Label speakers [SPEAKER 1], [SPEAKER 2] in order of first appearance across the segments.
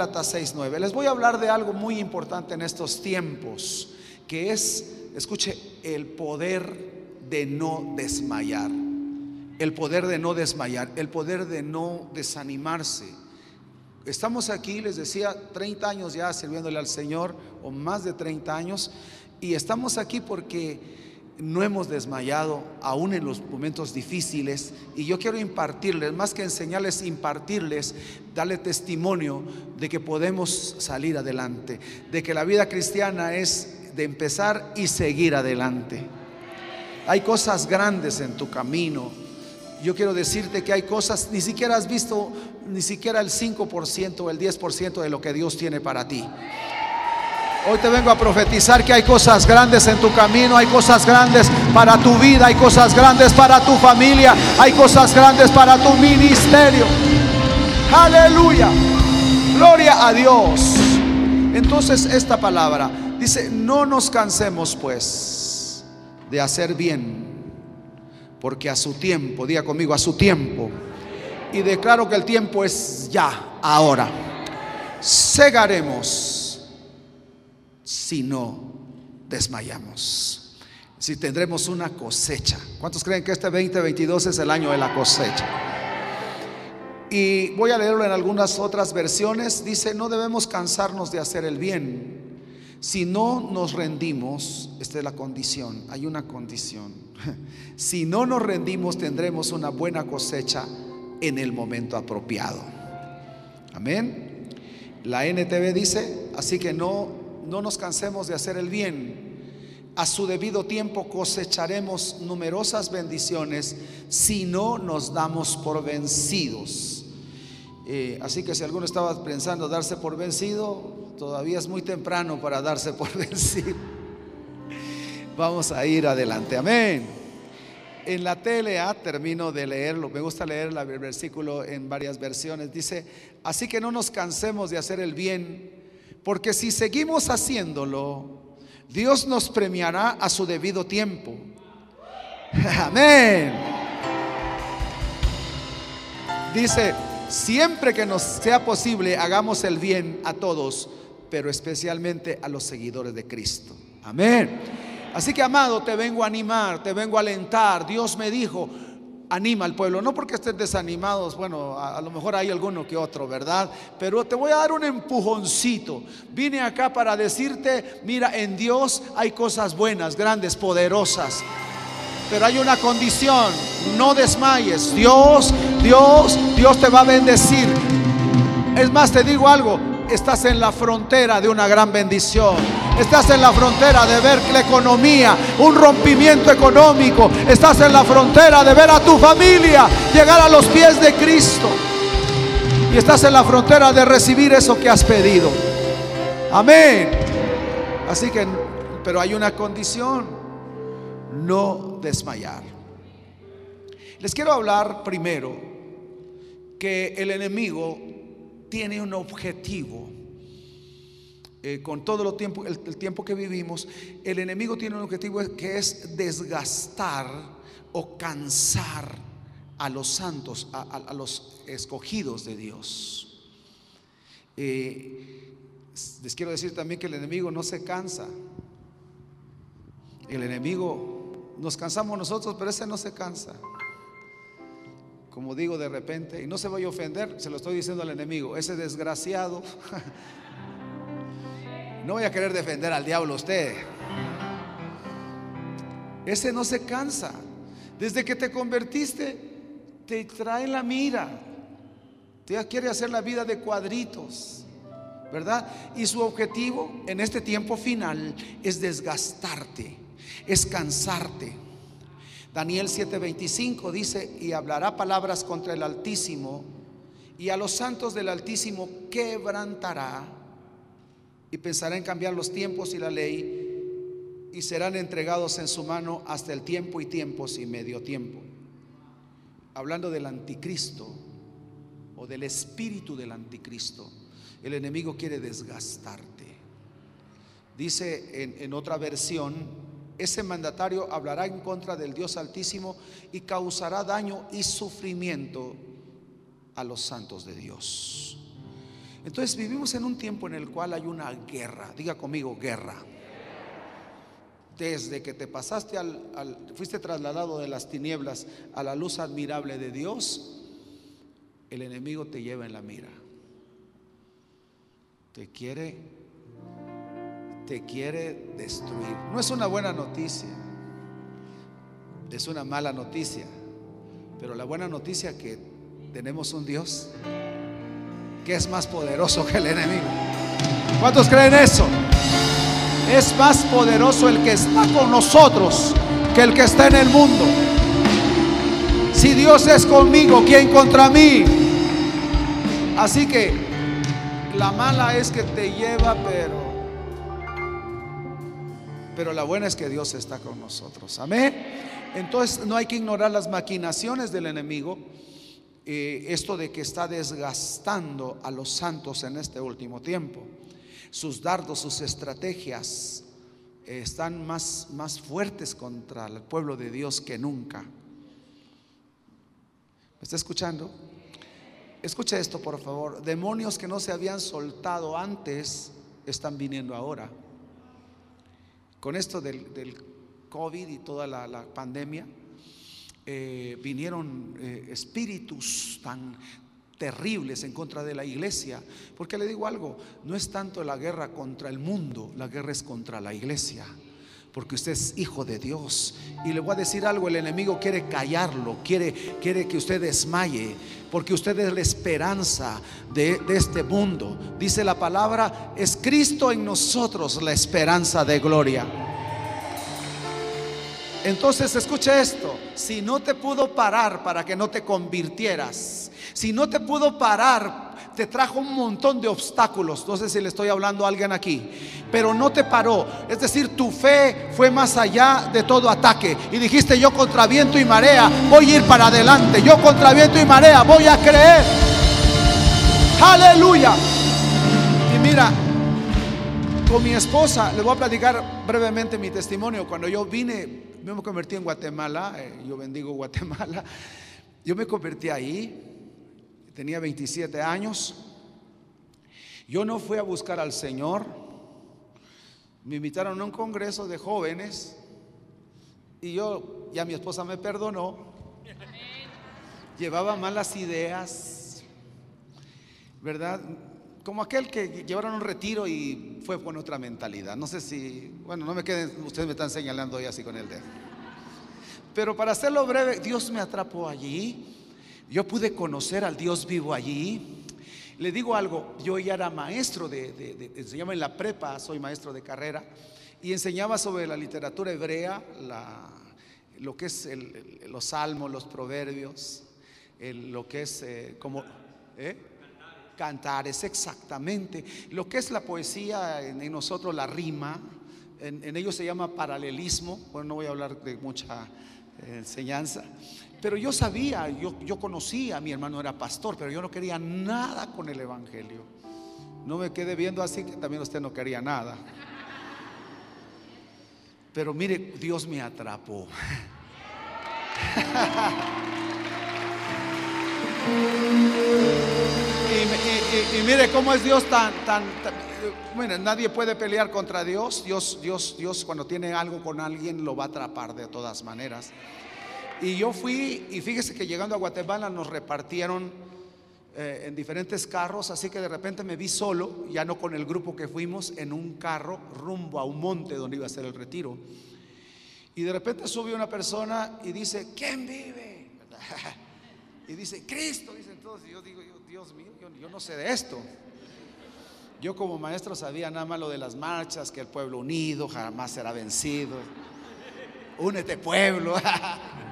[SPEAKER 1] Gálatas 6:9. Les voy a hablar de algo muy importante en estos tiempos, que es, escuche, el poder de no desmayar. El poder de no desmayar, el poder de no desanimarse. Estamos aquí, les decía, 30 años ya sirviéndole al Señor, o más de 30 años, y estamos aquí porque no hemos desmayado aún en los momentos difíciles y yo quiero impartirles, más que enseñarles, impartirles, darle testimonio de que podemos salir adelante, de que la vida cristiana es de empezar y seguir adelante. Hay cosas grandes en tu camino. Yo quiero decirte que hay cosas, ni siquiera has visto ni siquiera el 5% o el 10% de lo que Dios tiene para ti. Hoy te vengo a profetizar que hay cosas grandes en tu camino, hay cosas grandes para tu vida, hay cosas grandes para tu familia, hay cosas grandes para tu ministerio. Aleluya. Gloria a Dios. Entonces esta palabra dice, no nos cansemos pues de hacer bien, porque a su tiempo, diga conmigo, a su tiempo, y declaro que el tiempo es ya, ahora, segaremos si no desmayamos. Si tendremos una cosecha. ¿Cuántos creen que este 2022 es el año de la cosecha? Y voy a leerlo en algunas otras versiones. Dice, no debemos cansarnos de hacer el bien. Si no nos rendimos, esta es la condición, hay una condición. Si no nos rendimos, tendremos una buena cosecha en el momento apropiado. Amén. La NTV dice, así que no no nos cansemos de hacer el bien. A su debido tiempo cosecharemos numerosas bendiciones si no nos damos por vencidos. Eh, así que si alguno estaba pensando darse por vencido, todavía es muy temprano para darse por vencido. Vamos a ir adelante, amén. En la TLA termino de leerlo, me gusta leer el versículo en varias versiones. Dice, así que no nos cansemos de hacer el bien porque si seguimos haciéndolo, Dios nos premiará a su debido tiempo. Amén. Dice, siempre que nos sea posible, hagamos el bien a todos, pero especialmente a los seguidores de Cristo. Amén. Así que, amado, te vengo a animar, te vengo a alentar. Dios me dijo, anima al pueblo. No porque estén desanimados, bueno, a, lo mejor hay alguno que otro, ¿verdad? Pero te voy a dar un empujoncito. Vine acá para decirte, mira, en Dios hay cosas buenas, grandes, poderosas. Pero hay una condición, no desmayes. Dios, Dios, Dios te va a bendecir. Es más, te digo algo, estás en la frontera de una gran bendición. Estás en la frontera de ver la economía, un rompimiento económico. Estás en la frontera de ver a tu familia llegar a los pies de Cristo. Y estás en la frontera de recibir eso que has pedido. Amén. Así que, pero hay una condición, no desmayar. Les quiero hablar primero que el enemigo tiene un objetivo. Eh, con todo lo tiempo, el, tiempo que vivimos, el enemigo tiene un objetivo que es desgastar o cansar a los santos, a, los escogidos de Dios. Eh, les quiero decir también que el enemigo no se cansa. El enemigo, nos cansamos nosotros, pero ese no se cansa como digo de repente, y no se vaya a ofender, se lo estoy diciendo al enemigo, ese desgraciado, no voy a querer defender al diablo usted, ese no se cansa, desde que te convertiste, te trae la mira, te quiere hacer la vida de cuadritos, ¿verdad? Y su objetivo en este tiempo final es desgastarte, es cansarte. Daniel 7:25 dice, y hablará palabras contra el Altísimo, y a los santos del Altísimo quebrantará, y pensará en cambiar los tiempos y la ley, y serán entregados en su mano hasta el tiempo y tiempos y medio tiempo. Hablando del anticristo o del espíritu del anticristo, el enemigo quiere desgastarte. Dice en, en otra versión, ese mandatario hablará en contra del Dios Altísimo y causará daño y sufrimiento a los santos de Dios. Entonces vivimos en un tiempo en el cual hay una guerra. Diga conmigo, guerra. Desde que te pasaste al, fuiste trasladado de las tinieblas a la luz admirable de Dios, el enemigo te lleva en la mira. Te quiere, te quiere destruir. No es una buena noticia, es una mala noticia. Pero la buena noticia que tenemos un Dios que es más poderoso que el enemigo. ¿Cuántos creen eso? Es más poderoso el que está con nosotros que el que está en el mundo. Si Dios es conmigo, ¿quién contra mí? Así que la mala es que te lleva, pero pero la buena es que Dios está con nosotros. Amén. Entonces no hay que ignorar las maquinaciones del enemigo. Eh, esto de que está desgastando a los santos en este último tiempo. Sus dardos, sus estrategias eh, están más, más fuertes contra el pueblo de Dios que nunca. ¿Me está escuchando? Escucha esto, por favor. Demonios que no se habían soltado antes están viniendo ahora. Con esto del, COVID y toda la pandemia, eh, vinieron eh, espíritus tan terribles en contra de la iglesia. Porque le digo algo, no es tanto la guerra contra el mundo, la guerra es contra la iglesia. Porque usted es hijo de Dios. Y le voy a decir algo, el enemigo quiere callarlo, quiere, quiere que usted desmaye, porque usted es la esperanza de, de este mundo. Dice la palabra, es Cristo en nosotros la esperanza de gloria. Entonces escucha esto, si no te pudo parar para que no te convirtieras, si no te pudo parar, te trajo un montón de obstáculos, no sé si le estoy hablando a alguien aquí, pero no te paró, es decir, tu fe fue más allá de todo ataque y dijiste yo contra viento y marea voy a ir para adelante, yo contra viento y marea voy a creer. Aleluya. Y mira, con mi esposa, le voy a platicar brevemente mi testimonio. Cuando yo vine me convertí en Guatemala, eh, yo bendigo Guatemala, yo me convertí ahí, tenía 27 años, yo no fui a buscar al Señor, me invitaron a un congreso de jóvenes y yo, ya mi esposa me perdonó, llevaba malas ideas, ¿verdad? como aquel que llevaron un retiro y fue con otra mentalidad. No sé si, bueno, no me queden, ustedes me están señalando hoy así con el dedo. Pero para hacerlo breve, Dios me atrapó allí. Yo pude conocer al Dios vivo allí. Le digo algo, yo ya era maestro de, enseñaba en la prepa, soy maestro de carrera, y enseñaba sobre la literatura hebrea, lo que es los salmos, los proverbios, lo que es eh, como... ¿eh? cantar, es exactamente lo que es la poesía en, nosotros, la rima, en, ellos se llama paralelismo, bueno, no voy a hablar de mucha eh, enseñanza, pero yo sabía, yo, yo conocía, mi hermano era pastor, pero yo no quería nada con el Evangelio. No me quede viendo así que también usted no quería nada. Pero mire, Dios me atrapó. Y, mire cómo es Dios tan, tan, bueno, nadie puede pelear contra Dios. Dios, Dios, Dios cuando tiene algo con alguien lo va a atrapar de todas maneras. Y yo fui, y fíjese que llegando a Guatemala nos repartieron eh, en diferentes carros, así que de repente me vi solo, ya no con el grupo que fuimos, en un carro rumbo a un monte donde iba a ser el retiro. Y de repente sube una persona y dice, ¿quién vive? Y dice, Cristo, dicen todos. Y yo digo, Dios mío, yo, no sé de esto. Yo como maestro sabía nada más lo de las marchas, que el pueblo unido jamás será vencido. Únete pueblo.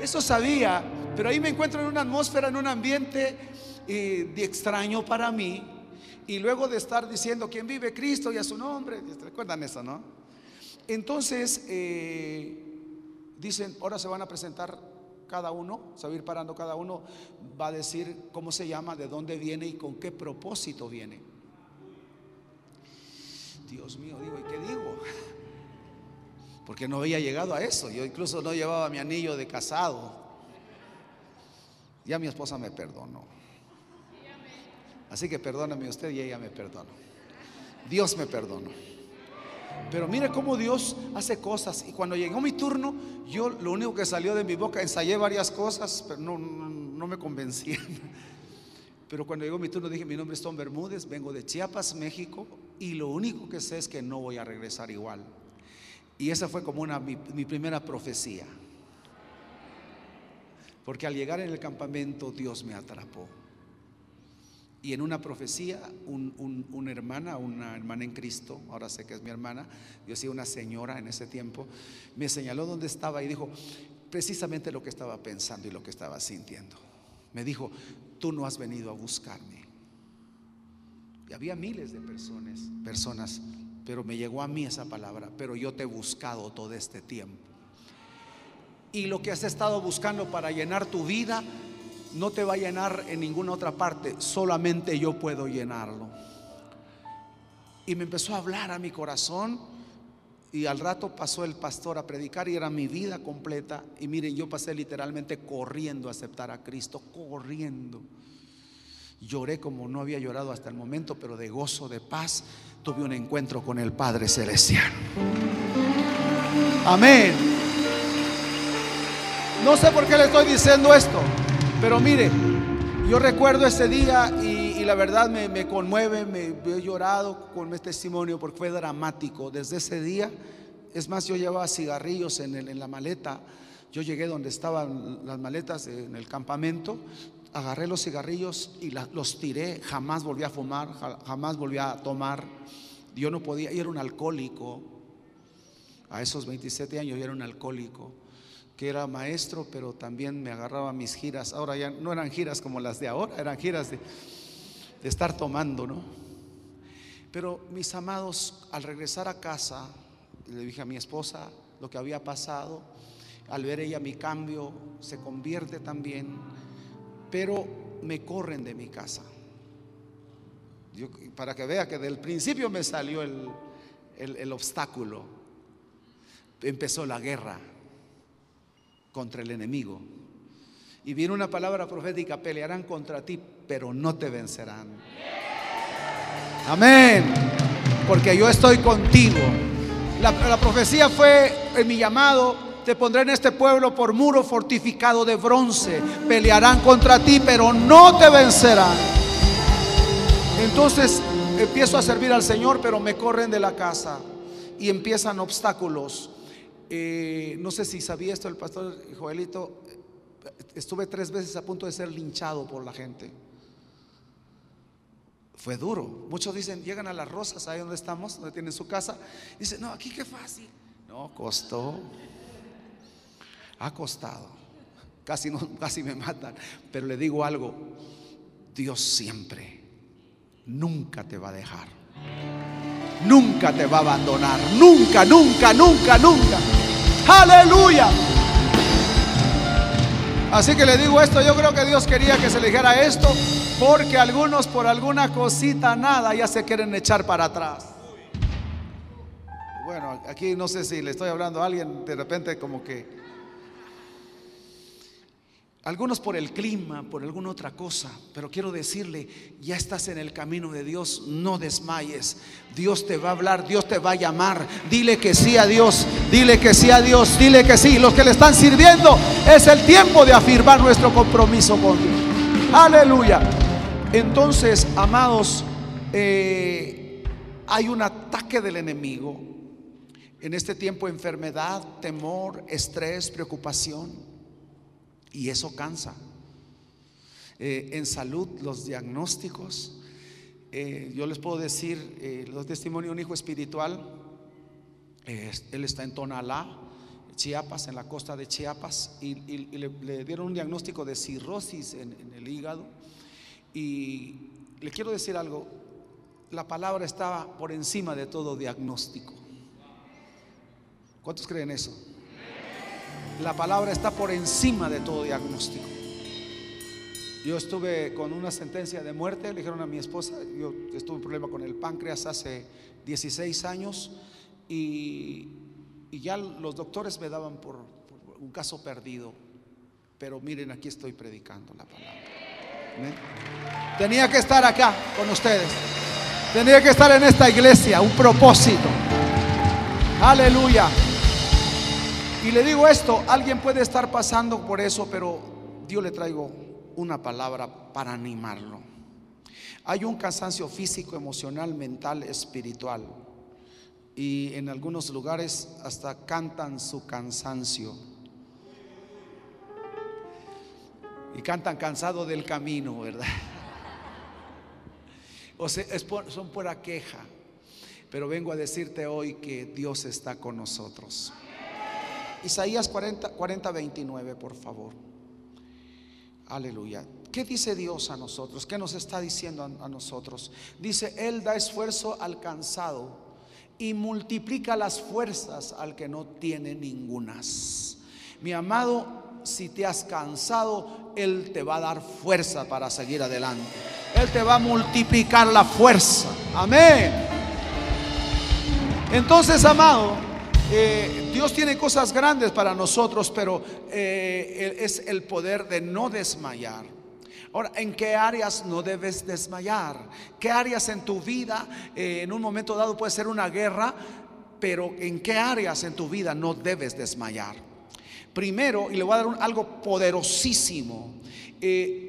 [SPEAKER 1] Eso sabía, pero ahí me encuentro en una atmósfera, en un ambiente de extraño para mí. Y luego de estar diciendo quién vive Cristo y a su nombre, ¿recuerdan eso, no? Entonces, eh, dicen, ahora se van a presentar cada uno, se va a ir parando cada uno, va a decir cómo se llama, de dónde viene y con qué propósito viene. Dios mío, digo, ¿y qué digo? Porque no había llegado a eso. Yo incluso no llevaba mi anillo de casado. Ya mi esposa me perdonó. Así que perdóname usted y ella me perdonó. Dios me perdonó. Pero mire cómo Dios hace cosas. Y cuando llegó mi turno, yo lo único que salió de mi boca, ensayé varias cosas, pero no, no, me convencían. Pero cuando llegó mi turno dije, mi nombre es Tom Bermúdez, vengo de Chiapas, México, y lo único que sé es que no voy a regresar igual. Y esa fue como una, mi, primera profecía. Porque al llegar en el campamento Dios me atrapó. Y en una profecía, una hermana, una hermana en Cristo, ahora sé que es mi hermana, yo sí una señora en ese tiempo, me señaló dónde estaba y dijo precisamente lo que estaba pensando y lo que estaba sintiendo. Me dijo, tú no has venido a buscarme. Y había miles de personas, personas, pero me llegó a mí esa palabra, pero yo te he buscado todo este tiempo. Y lo que has estado buscando para llenar tu vida no te va a llenar en ninguna otra parte, solamente yo puedo llenarlo. Y me empezó a hablar a mi corazón y al rato pasó el pastor a predicar y era mi vida completa. Y miren, yo pasé literalmente corriendo a aceptar a Cristo, corriendo. Lloré como no había llorado hasta el momento, pero de gozo, de paz, tuve un encuentro con el Padre Celestial. Amén. No sé por qué le estoy diciendo esto, pero mire, yo recuerdo ese día y, la verdad me, conmueve, me, he llorado con este testimonio porque fue dramático. Desde ese día, es más, yo llevaba cigarrillos en, en la maleta. Yo llegué donde estaban las maletas en el campamento, agarré los cigarrillos y los tiré, jamás volví a fumar, jamás volví a tomar. Yo no podía, yo era un alcohólico. A esos 27 años yo era un alcohólico, que era maestro, pero también me agarraba mis giras. Ahora ya no eran giras como las de ahora, eran giras de, de estar tomando, ¿no? Pero mis amados, al regresar a casa, le dije a mi esposa lo que había pasado, al ver ella mi cambio, se convierte también pero me corren de mi casa. para que vea que del principio me salió el, el obstáculo. Empezó la guerra contra el enemigo. Y viene una palabra profética, pelearán contra ti, pero no te vencerán. Amén. Porque yo estoy contigo. La, la profecía fue en mi llamado te pondré en este pueblo por muro fortificado de bronce. Pelearán contra ti, pero no te vencerán. Entonces empiezo a servir al Señor, pero me corren de la casa y empiezan obstáculos. Eh, no sé si sabía esto el pastor Joelito. Estuve tres veces a punto de ser linchado por la gente. Fue duro. Muchos dicen, llegan a las rosas, ahí donde estamos, donde tienen su casa. Dicen, no, aquí qué fácil. No, costó ha costado. Casi, casi me matan. Pero le digo algo, Dios siempre, nunca te va a dejar. Nunca te va a abandonar. Nunca, nunca, nunca, nunca. Aleluya. Así que le digo esto, yo creo que Dios quería que se le dijera esto, porque algunos por alguna cosita nada ya se quieren echar para atrás. Bueno, aquí no sé si le estoy hablando a alguien, de repente como que algunos por el clima, por alguna otra cosa, pero quiero decirle, ya estás en el camino de Dios, no desmayes. Dios te va a hablar, Dios te va a llamar. Dile que sí a Dios, dile que sí a Dios, dile que sí. Los que le están sirviendo, es el tiempo de afirmar nuestro compromiso con Dios. Aleluya. Entonces, amados, eh, hay un ataque del enemigo. En este tiempo, enfermedad, temor, estrés, preocupación. Y eso cansa. Eh, en salud, los diagnósticos. Eh, yo les puedo decir, eh, los testimonios de un hijo espiritual, él está en Tonalá, Chiapas, en la costa de Chiapas, y, le, dieron un diagnóstico de cirrosis en, en el hígado. Y le quiero decir algo, la palabra estaba por encima de todo diagnóstico. ¿Cuántos creen eso? La palabra está por encima de todo diagnóstico. Yo estuve con una sentencia de muerte, le dijeron a mi esposa, yo estuve un problema con el páncreas hace 16 años y, ya los doctores me daban por, un caso perdido. Pero miren, aquí estoy predicando la palabra. Tenía que estar acá con ustedes. Tenía que estar en esta iglesia, un propósito. Aleluya. Y le digo esto, alguien puede estar pasando por eso, pero Dios le traigo una palabra para animarlo. Hay un cansancio físico, emocional, mental, espiritual. Y en algunos lugares hasta cantan su cansancio. Y cantan cansado del camino, ¿verdad? O sea, es son pura queja. Pero vengo a decirte hoy que Dios está con nosotros. Isaías 40, 40 29, por favor. Aleluya. ¿Qué dice Dios a nosotros? ¿Qué nos está diciendo a, a nosotros? Dice, Él da esfuerzo al cansado y multiplica las fuerzas al que no tiene ningunas. Mi amado, si te has cansado, Él te va a dar fuerza para seguir adelante. Él te va a multiplicar la fuerza. Amén. Entonces, amado, eh, Dios tiene cosas grandes para nosotros, pero eh, es el poder de no desmayar. Ahora, ¿en qué áreas no debes desmayar? ¿Qué áreas en tu vida eh, en un momento dado puede ser una guerra, pero en qué áreas en tu vida no debes desmayar? Primero, y le voy a dar algo poderosísimo.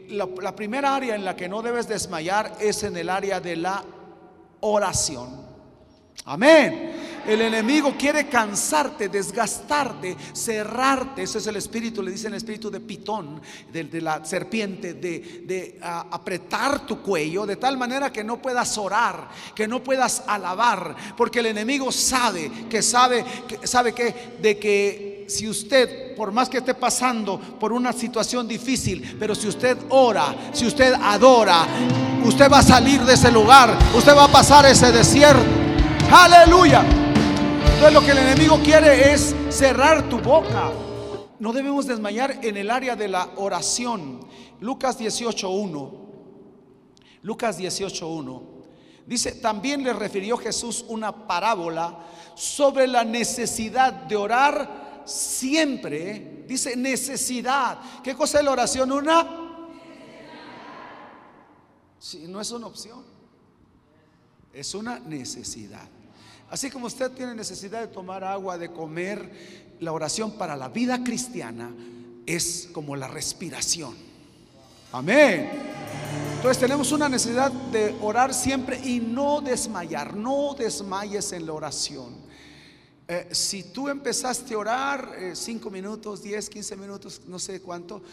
[SPEAKER 1] la primera área en la que no debes desmayar es en el área de la oración. Amén. El enemigo quiere cansarte, desgastarte, cerrarte. Ese es el espíritu, le dice el espíritu de pitón, de, la serpiente, de, apretar tu cuello de tal manera que no puedas orar, que no puedas alabar, porque el enemigo sabe, que sabe, que sabe que de que si usted, por más que esté pasando por una situación difícil, pero si usted ora, si usted adora, usted va a salir de ese lugar, usted va a pasar ese desierto. Aleluya. Entonces lo que el enemigo quiere es cerrar tu boca. No debemos desmayar en el área de la oración. Lucas 18.1. Lucas 18.1. Dice, también le refirió Jesús una parábola sobre la necesidad de orar siempre. Dice necesidad. ¿Qué cosa es la oración? Una. Si no es una opción. Es una necesidad. Así como usted tiene necesidad de tomar agua, de comer, la oración para la vida cristiana es como la respiración. Amén. Entonces tenemos una necesidad de orar siempre y no desmayar, no desmayes en la oración. Eh, si tú empezaste a orar 5 eh, minutos, 10, 15 minutos, no sé cuánto,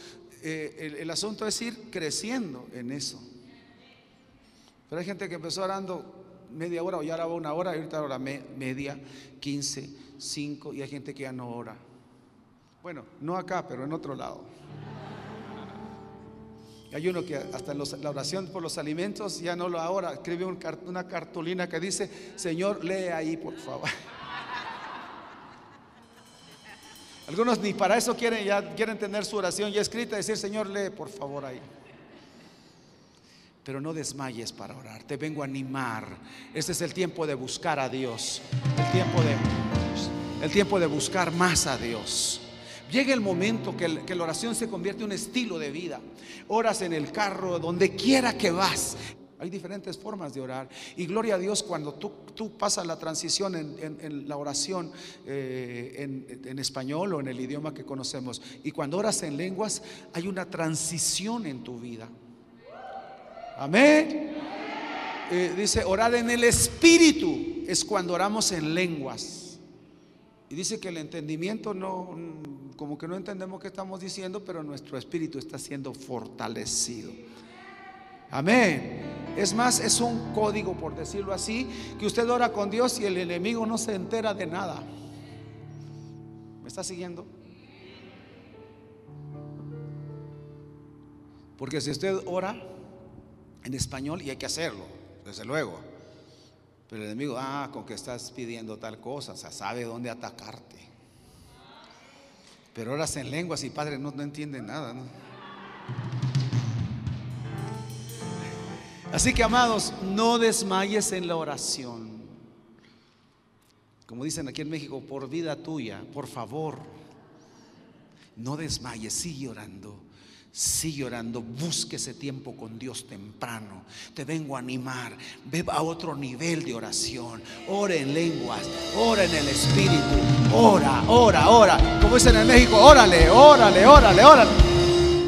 [SPEAKER 1] eh, el, el asunto es ir creciendo en eso. Pero hay gente que empezó orando media hora o ya ahora va una hora, y ahorita ahora media, 15, 5 y hay gente que ya no ora. Bueno, no acá, pero en otro lado. Hay uno que hasta la oración por los alimentos ya no lo ahora, escribe una cartulina que dice, Señor, lee ahí, por favor. Algunos ni para eso quieren, ya quieren tener su oración ya escrita, decir, Señor, lee, por favor, ahí pero no desmayes para orar. Te vengo a animar. Este es el tiempo de buscar a Dios. El tiempo de, el tiempo de buscar más a Dios. Llega el momento que, que, la oración se convierte en un estilo de vida. Oras en el carro, donde quiera que vas. Hay diferentes formas de orar. Y gloria a Dios cuando tú, tú pasas la transición en, la oración eh, en, en español o en el idioma que conocemos. Y cuando oras en lenguas, hay una transición en tu vida. Amén. Eh, dice, orar en el Espíritu es cuando oramos en lenguas. Y dice que el entendimiento no, como que no entendemos qué estamos diciendo, pero nuestro espíritu está siendo fortalecido. Amén. Es más, es un código, por decirlo así, que usted ora con Dios y el enemigo no se entera de nada. ¿Me está siguiendo? Porque si usted ora, en español y hay que hacerlo, desde luego. Pero el enemigo, ah, con que estás pidiendo tal cosa, o sea, sabe dónde atacarte. Pero oras en lenguas y padre no, no entiende nada. Así que amados, no desmayes en la oración. Como dicen aquí en México, por vida tuya, por favor, no desmayes, sigue orando Sigue orando, busque ese tiempo con Dios temprano. Te vengo a animar. Ve a otro nivel de oración. Ora en lenguas, ora en el Espíritu. Ora, ora, ora. Como dicen en México, órale, órale, órale, órale.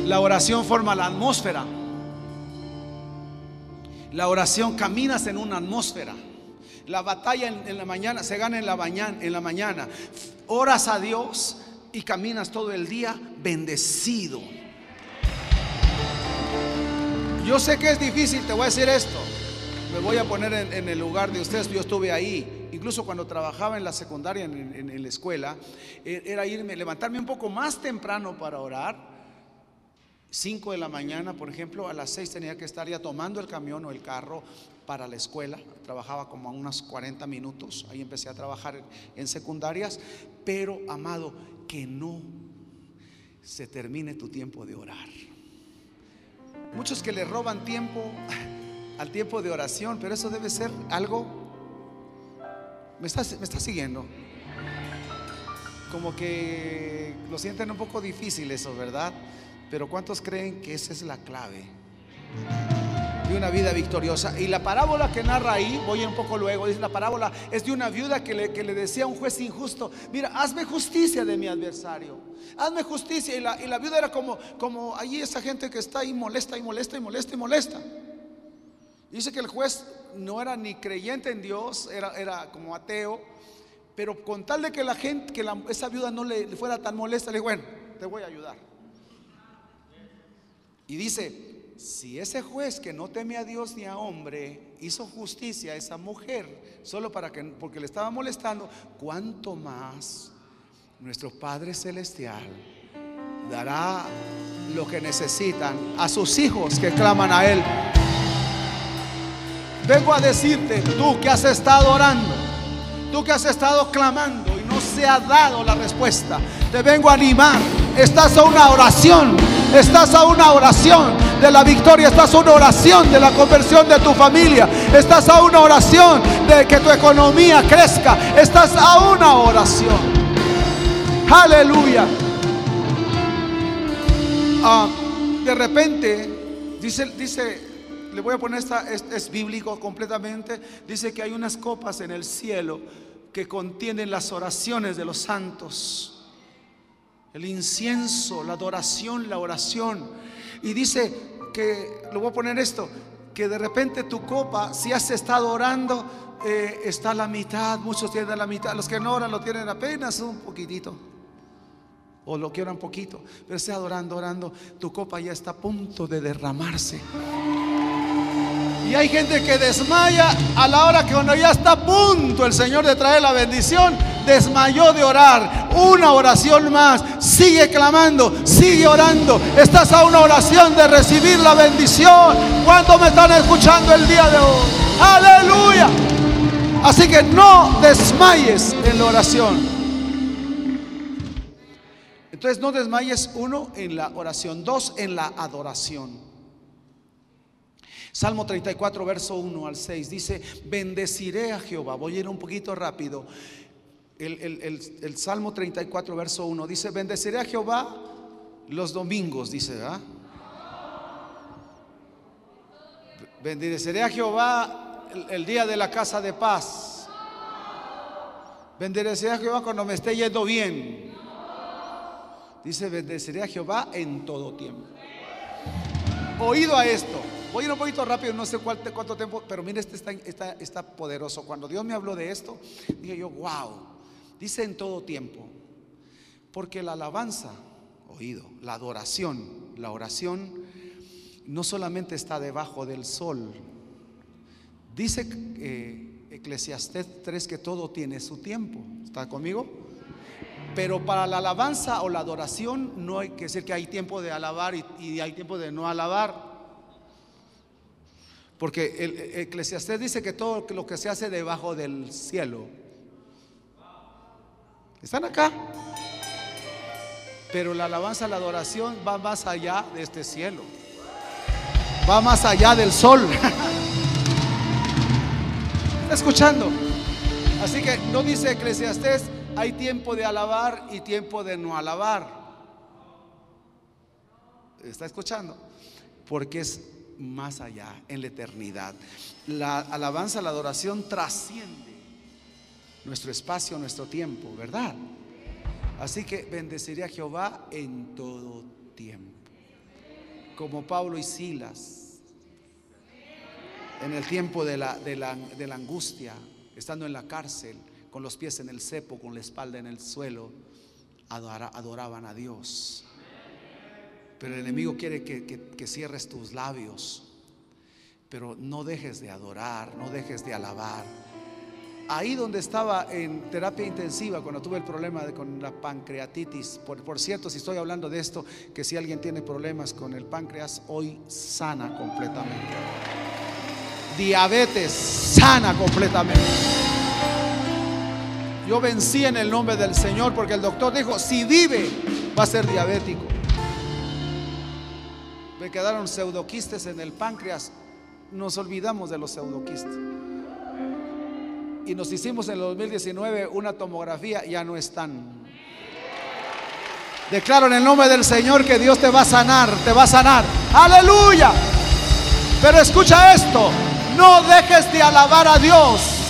[SPEAKER 1] La oración forma la atmósfera. La oración caminas en una atmósfera. La batalla en, la mañana se gana en la en la mañana. Oras a Dios y caminas todo el día bendecido. Yo sé que es difícil, te voy a decir esto. Me voy a poner en, el lugar de ustedes. Yo estuve ahí, incluso cuando trabajaba en la secundaria, en, la escuela, e, era irme, levantarme un poco más temprano para orar. 5 de la mañana, por ejemplo, a las 6 tenía que estar ya tomando el camión o el carro para la escuela. Trabajaba como a unos 40 minutos. Ahí empecé a trabajar en secundarias. Pero, amado, que no se termine tu tiempo de orar. Muchos que le roban tiempo al tiempo de oración, pero eso debe ser algo... ¿Me está, me está siguiendo? Como que lo sienten un poco difícil eso, ¿verdad? Pero ¿cuántos creen que esa es la clave? De una vida victoriosa. Y la parábola que narra ahí, voy un poco luego, dice la parábola, es de una viuda que le, que le decía a un juez injusto, mira, hazme justicia de mi adversario, hazme justicia. Y la, y la viuda era como, como allí esa gente que está ahí molesta y molesta y molesta y molesta. Dice que el juez no era ni creyente en Dios, era, era como ateo, pero con tal de que la gente, que esa viuda no le fuera tan molesta, le dijo, bueno, te voy a ayudar. Y dice, si ese juez que no teme a Dios ni a hombre hizo justicia a esa mujer solo para que porque le estaba molestando, cuánto más nuestro Padre celestial dará lo que necesitan a sus hijos que claman a él. Vengo a decirte, tú que has estado orando, tú que has estado clamando y no se ha dado la respuesta, te vengo a animar. Estás a una oración, estás a una oración de la victoria, estás a una oración de la conversión de tu familia, estás a una oración de que tu economía crezca, estás a una oración. Aleluya. Ah, de repente, dice, dice, le voy a poner esta, es, es bíblico completamente, dice que hay unas copas en el cielo que contienen las oraciones de los santos. El incienso, la adoración, la oración. Y dice que, lo voy a poner esto, que de repente tu copa, si has estado orando, eh, está a la mitad, muchos tienen la mitad, los que no oran lo tienen apenas un poquitito, o lo que oran poquito, pero esté adorando, orando, tu copa ya está a punto de derramarse. Y hay gente que desmaya a la hora que cuando ya está a punto el Señor de traer la bendición, desmayó de orar. Una oración más. Sigue clamando, sigue orando. Estás a una oración de recibir la bendición. ¿Cuántos me están escuchando el día de hoy? Aleluya. Así que no desmayes en la oración. Entonces no desmayes uno en la oración, dos en la adoración. Salmo 34, verso 1 al 6 dice, bendeciré a Jehová. Voy a ir un poquito rápido. El, Salmo 34, verso 1 dice, bendeciré a Jehová los domingos, dice, ¿verdad? Bendeciré a Jehová el, día de la casa de paz. Bendeciré a Jehová cuando me esté yendo bien. Dice, bendeciré a Jehová en todo tiempo. Oído a esto. Voy a ir un poquito rápido, no sé cuánto tiempo, pero mire, este está, poderoso. Cuando Dios me habló de esto, dije yo, wow, dice en todo tiempo, porque la alabanza, oído, la adoración, la oración, no solamente está debajo del sol. Dice eh, Eclesiastés 3 que todo tiene su tiempo. ¿Está conmigo? Pero para la alabanza o la adoración no hay que decir que hay tiempo de alabar y hay tiempo de no alabar. Porque el Eclesiastés dice que todo lo que se hace debajo del cielo. ¿Están acá? Pero la alabanza, la adoración va más allá de este cielo. Va más allá del sol. ¿Está escuchando? Así que no dice Eclesiastés, hay tiempo de alabar y tiempo de no alabar. ¿Está escuchando? Porque es más allá, en la eternidad. La alabanza, la adoración trasciende nuestro espacio, nuestro tiempo, ¿verdad? Así que bendeciré a Jehová en todo tiempo. Como Pablo y Silas, en el tiempo de la, de la, de la angustia, estando en la cárcel, con los pies en el cepo, con la espalda en el suelo, adoraban a Dios. Pero el enemigo quiere que, cierres tus labios. Pero no dejes de adorar, no dejes de alabar. Ahí donde estaba en terapia intensiva, cuando tuve el problema con la pancreatitis, por, por, cierto, si estoy hablando de esto, que si alguien tiene problemas con el páncreas, hoy sana completamente. Diabetes, sana completamente. Yo vencí en el nombre del Señor porque el doctor dijo, si vive, va a ser diabético me quedaron pseudoquistes en el páncreas, nos olvidamos de los pseudoquistes. Y nos hicimos en el 2019 una tomografía, ya no están. Declaro en el nombre del Señor que Dios te va a sanar, te va a sanar. Aleluya. Pero escucha esto, no dejes de alabar a Dios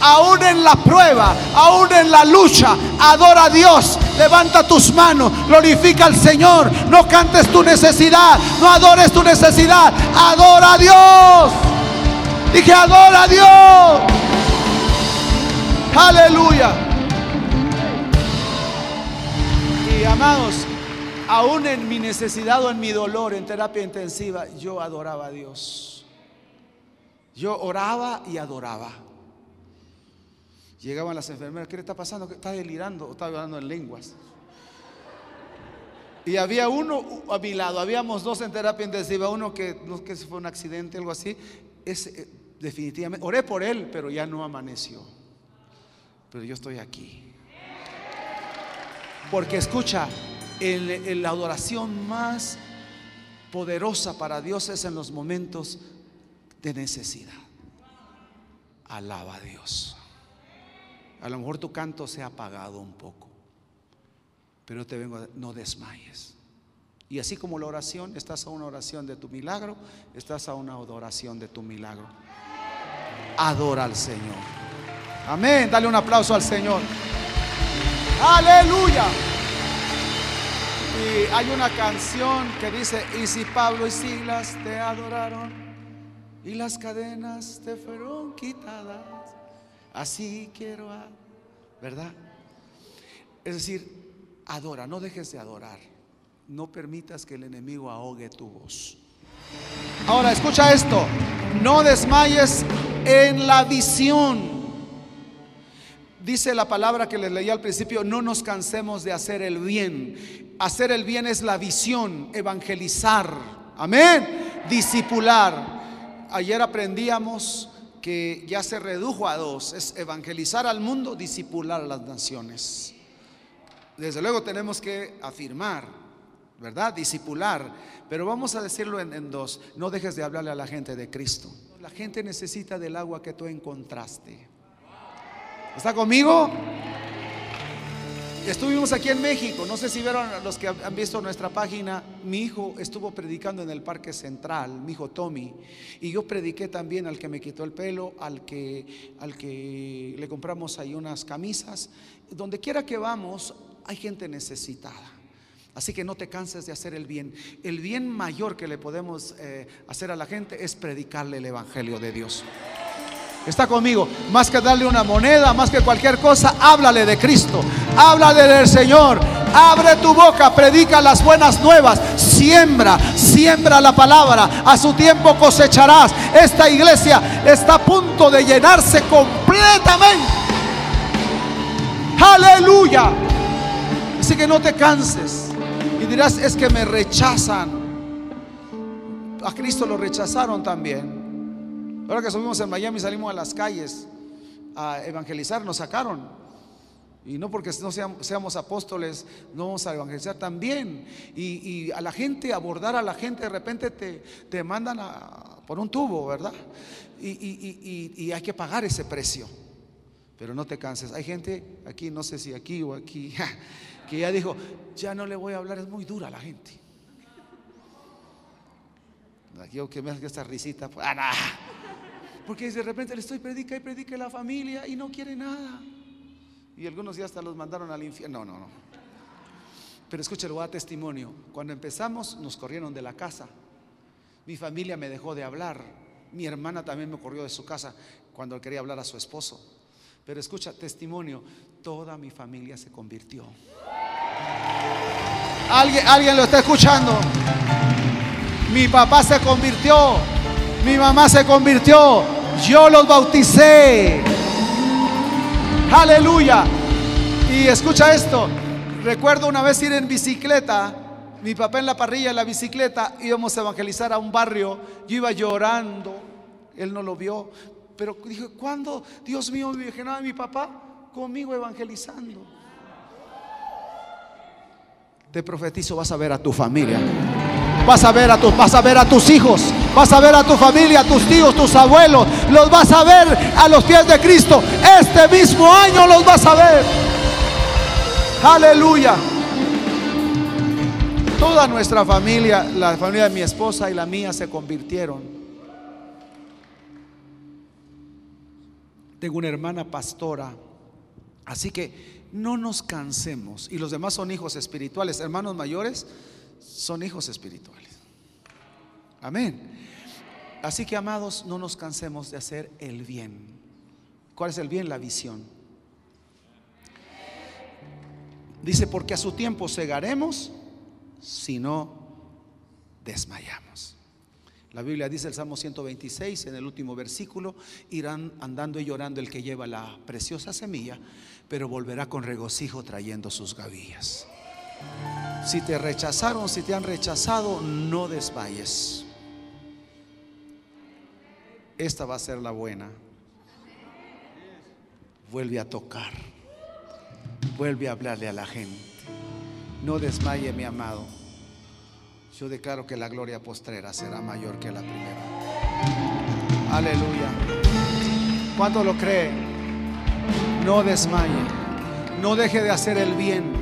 [SPEAKER 1] aún en la prueba, aún en la lucha, adora a Dios, levanta tus manos, glorifica al Señor, no cantes tu necesidad, no adores tu necesidad, adora a Dios. Dije, adora a Dios. Aleluya. Y amados, aún en mi necesidad o en mi dolor en terapia intensiva, yo adoraba a Dios. Yo oraba y adoraba. Llegaban las enfermeras, ¿qué le está pasando? ¿Está delirando o está hablando en lenguas? Y había uno a mi lado, habíamos dos en terapia intensiva, uno que no que fue un accidente, algo así. Ese, eh, definitivamente, oré por él, pero ya no amaneció. Pero yo estoy aquí. Porque escucha, la adoración más poderosa para Dios es en los momentos de necesidad. Alaba a Dios. A lo mejor tu canto se ha apagado un poco, pero te vengo a no desmayes. Y así como la oración, estás a una oración de tu milagro, estás a una adoración de tu milagro. Adora al Señor. Amén. Dale un aplauso al Señor. Aleluya. Y hay una canción que dice, y si Pablo y Silas te adoraron y las cadenas te fueron quitadas Así quiero, ¿verdad? Es decir, adora, no dejes de adorar. No permitas que el enemigo ahogue tu voz. Ahora, escucha esto. No desmayes en la visión. Dice la palabra que les leí al principio, no nos cansemos de hacer el bien. Hacer el bien es la visión, evangelizar. Amén. Discipular. Ayer aprendíamos que ya se redujo a dos, es evangelizar al mundo, disipular a las naciones. Desde luego tenemos que afirmar, ¿verdad? Disipular, pero vamos a decirlo en, en dos, no dejes de hablarle a la gente de Cristo. La gente necesita del agua que tú encontraste. ¿Está conmigo? Estuvimos aquí en México, no sé si vieron los que han visto nuestra página, mi hijo estuvo predicando en el Parque Central, mi hijo Tommy, y yo prediqué también al que me quitó el pelo, al que, al que le compramos ahí unas camisas. Donde quiera que vamos, hay gente necesitada. Así que no te canses de hacer el bien. El bien mayor que le podemos eh, hacer a la gente es predicarle el Evangelio de Dios. Está conmigo. Más que darle una moneda, más que cualquier cosa, háblale de Cristo. Háblale del Señor. Abre tu boca, predica las buenas nuevas. Siembra, siembra la palabra. A su tiempo cosecharás. Esta iglesia está a punto de llenarse completamente. Aleluya. Así que no te canses. Y dirás, es que me rechazan. A Cristo lo rechazaron también. Ahora que subimos en Miami salimos a las calles a evangelizar, nos sacaron. Y no porque no seamos, apóstoles, no vamos a evangelizar también. Y, a la gente, abordar a la gente, de repente te, mandan por un tubo, ¿verdad? Y, y, hay que pagar ese precio. Pero no te canses. Hay gente aquí, no sé si aquí o aquí, que ya dijo, ya no le voy a hablar, es muy dura la gente. yo que me hace esta risita, pues, ah, porque de repente le estoy predica y predica la familia y no quiere nada. Y algunos ya hasta los mandaron al infierno. No, no, no. Pero escúchalo, va a testimonio. Cuando empezamos nos corrieron de la casa. Mi familia me dejó de hablar. Mi hermana también me corrió de su casa cuando quería hablar a su esposo. Pero escucha, testimonio, toda mi familia se convirtió. ¿Alguien, alguien lo está escuchando? Mi papá se convirtió. Mi mamá se convirtió. Yo los bauticé. Aleluya. Y escucha esto. Recuerdo una vez ir en bicicleta. Mi papá en la parrilla de la bicicleta íbamos a evangelizar a un barrio. Yo iba llorando. Él no lo vio. Pero dije, ¿cuándo? Dios mío, me dije, mi papá conmigo evangelizando. Te profetizo, vas a ver a tu familia. Vas a ver a tus, vas a ver a tus hijos, vas a ver a tu familia, a tus tíos, tus abuelos, los vas a ver a los pies de Cristo. Este mismo año los vas a ver. Aleluya. Toda nuestra familia, la familia de mi esposa y la mía se convirtieron. Tengo una hermana pastora, así que no nos cansemos. Y los demás son hijos espirituales, hermanos mayores son hijos espirituales. Amén. Así que, amados, no nos cansemos de hacer el bien. ¿Cuál es el bien? La visión. Dice, porque a su tiempo cegaremos si no desmayamos. La Biblia dice el Salmo 126 en el último versículo, irán andando y llorando el que lleva la preciosa semilla, pero volverá con regocijo trayendo sus gavillas. Si te rechazaron, si te han rechazado, no desmayes. Esta va a ser la buena. Vuelve a tocar. Vuelve a hablarle a la gente. No desmaye, mi amado. Yo declaro que la gloria postrera será mayor que la primera. Aleluya. ¿Cuánto lo cree? No desmaye. No deje de hacer el bien.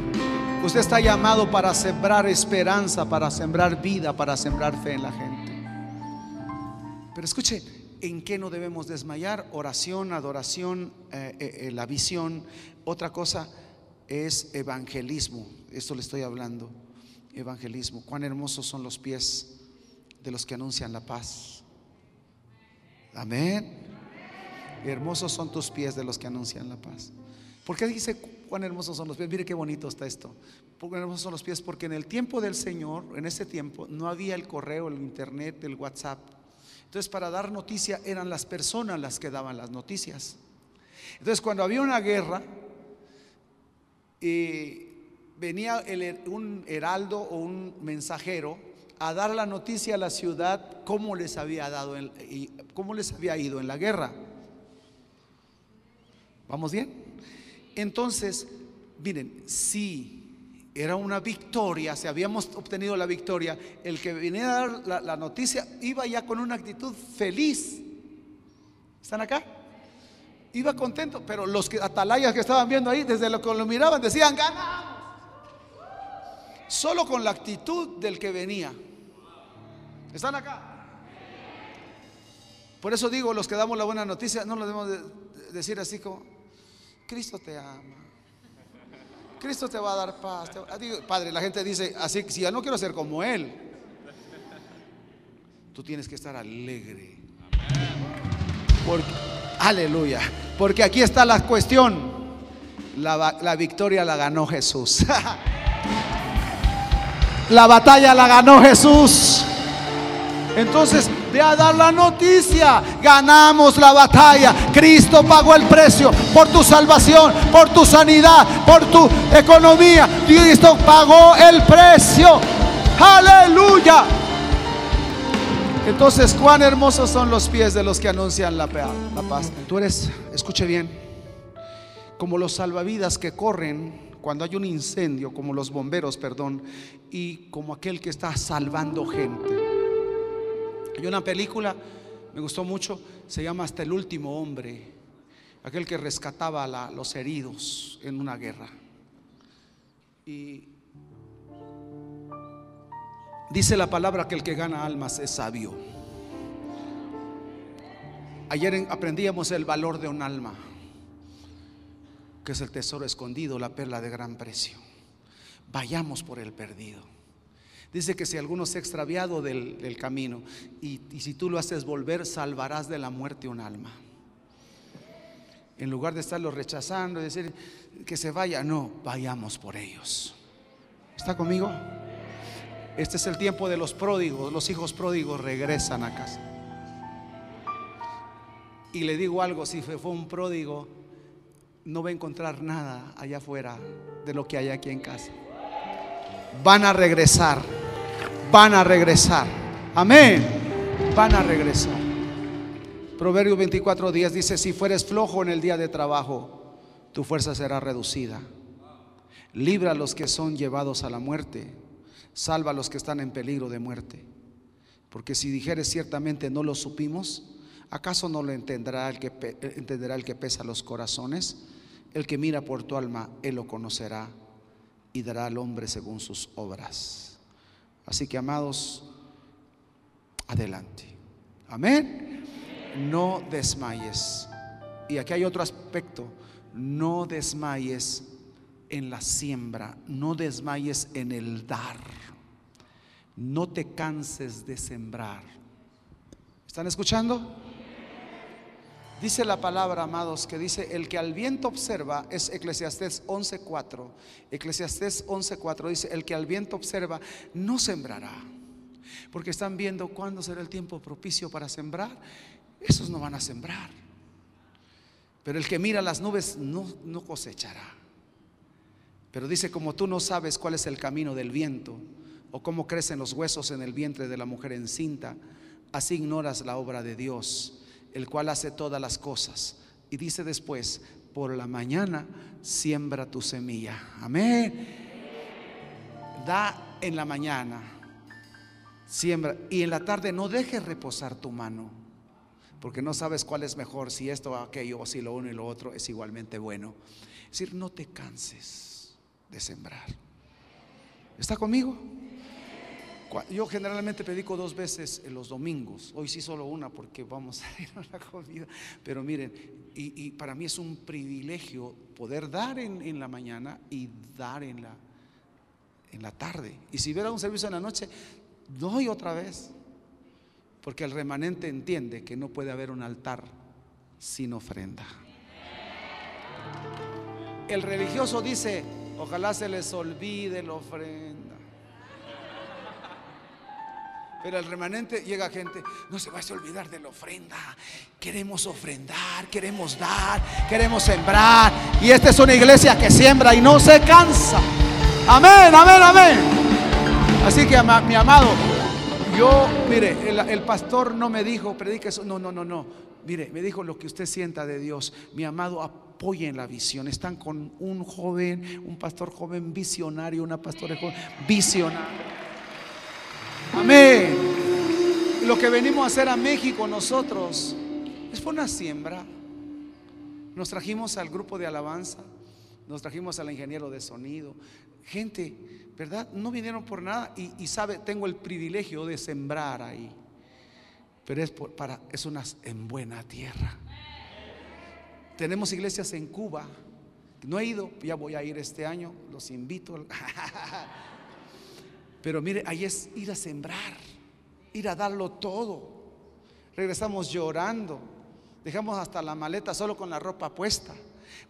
[SPEAKER 1] Usted está llamado para sembrar esperanza, para sembrar vida, para sembrar fe en la gente. Pero escuche, ¿en qué no debemos desmayar? Oración, adoración, eh, eh, eh, la visión. Otra cosa es evangelismo. Esto le estoy hablando. Evangelismo. Cuán hermosos son los pies de los que anuncian la paz. Amén. Hermosos son tus pies de los que anuncian la paz. ¿Por qué dice cuán hermosos son los pies? Mire qué bonito está esto. Cuán hermosos son los pies porque en el tiempo del Señor, en ese tiempo, no había el correo, el internet, el WhatsApp. Entonces, para dar noticia eran las personas las que daban las noticias. Entonces, cuando había una guerra, eh, venía un heraldo o un mensajero a dar la noticia a la ciudad cómo les había dado y cómo les había ido en la guerra. ¿Vamos bien? Entonces, miren, si era una victoria, si habíamos obtenido la victoria, el que venía a dar la, noticia iba ya con una actitud feliz. ¿Están acá? Iba contento, pero los que, atalayas que estaban viendo ahí, desde lo que lo miraban, decían, ganamos. Solo con la actitud del que venía. ¿Están acá? Por eso digo, los que damos la buena noticia, no lo debemos decir así como, Cristo te ama. Cristo te va a dar paz. Padre, la gente dice, así si ya no quiero ser como Él, tú tienes que estar alegre. Aleluya. Porque aquí está la cuestión. La, la victoria la ganó Jesús. la batalla la ganó Jesús. Entonces, ve a dar la noticia. Ganamos la batalla. Cristo pagó el precio por tu salvación, por tu sanidad, por tu economía. Cristo pagó el precio. Aleluya. Entonces, cuán hermosos son los pies de los que anuncian la paz. Tú eres, escuche bien, como los salvavidas que corren cuando hay un incendio, como los bomberos, perdón, y como aquel que está salvando gente. Hay una película, me gustó mucho, se llama Hasta el último hombre, aquel que rescataba a los heridos en una guerra. Y dice la palabra que el que gana almas es sabio. Ayer aprendíamos el valor de un alma, que es el tesoro escondido, la perla de gran precio. Vayamos por el perdido. Dice que si alguno se ha extraviado del, camino y, y si tú lo haces volver, salvarás de la muerte un alma. En lugar de estarlo rechazando y decir que se vaya, no, vayamos por ellos. ¿Está conmigo? Este es el tiempo de los pródigos. Los hijos pródigos regresan a casa. Y le digo algo, si fue un pródigo, no va a encontrar nada allá afuera de lo que hay aquí en casa. Van a regresar, van a regresar. Amén. Van a regresar. Proverbio 24 días dice, si fueres flojo en el día de trabajo, tu fuerza será reducida. Libra a los que son llevados a la muerte, salva a los que están en peligro de muerte. Porque si dijeres ciertamente no lo supimos, ¿acaso no lo entenderá el que, entenderá el que pesa los corazones? El que mira por tu alma, él lo conocerá y dará al hombre según sus obras. Así que, amados, adelante. Amén. No desmayes. Y aquí hay otro aspecto. No desmayes en la siembra, no desmayes en el dar, no te canses de sembrar. ¿Están escuchando? Dice la palabra, amados, que dice, el que al viento observa, es Eclesiastés 11.4. Eclesiastés 11.4 dice, el que al viento observa, no sembrará. Porque están viendo cuándo será el tiempo propicio para sembrar. Esos no van a sembrar. Pero el que mira las nubes no, no cosechará. Pero dice, como tú no sabes cuál es el camino del viento o cómo crecen los huesos en el vientre de la mujer encinta, así ignoras la obra de Dios, el cual hace todas las cosas. Y dice después, por la mañana siembra tu semilla. Amén. Da en la mañana, siembra. Y en la tarde no dejes reposar tu mano, porque no sabes cuál es mejor, si esto o aquello, o si lo uno y lo otro es igualmente bueno. Es decir, no te canses de sembrar. ¿Está conmigo? Yo generalmente predico dos veces en los domingos. Hoy sí solo una porque vamos a ir a la comida. Pero miren, y, para mí es un privilegio poder dar en, la mañana y dar en la, en la tarde. Y si hubiera un servicio en la noche, doy otra vez. Porque el remanente entiende que no puede haber un altar sin ofrenda. El religioso dice, Ojalá se les olvide la ofrenda. Pero el remanente llega gente, no se va a olvidar de la ofrenda. Queremos ofrendar, queremos dar, queremos sembrar. Y esta es una iglesia que siembra y no se cansa. Amén, amén, amén. Así que mi amado, yo, mire, el, pastor no me dijo, predique eso. No, no, no, no. Mire, me dijo lo que usted sienta de Dios. Mi amado, apoyen la visión. Están con un joven, un pastor joven visionario, una pastora joven visionaria. Amén. Lo que venimos a hacer a México nosotros es por una siembra. Nos trajimos al grupo de alabanza, nos trajimos al ingeniero de sonido, gente, ¿verdad? No vinieron por nada y, sabe, tengo el privilegio de sembrar ahí. Pero es para, es una en buena tierra. Tenemos iglesias en Cuba. No he ido, ya voy a ir este año, los invito. Pero mire, ahí es ir a sembrar, ir a darlo todo. Regresamos llorando, dejamos hasta la maleta solo con la ropa puesta.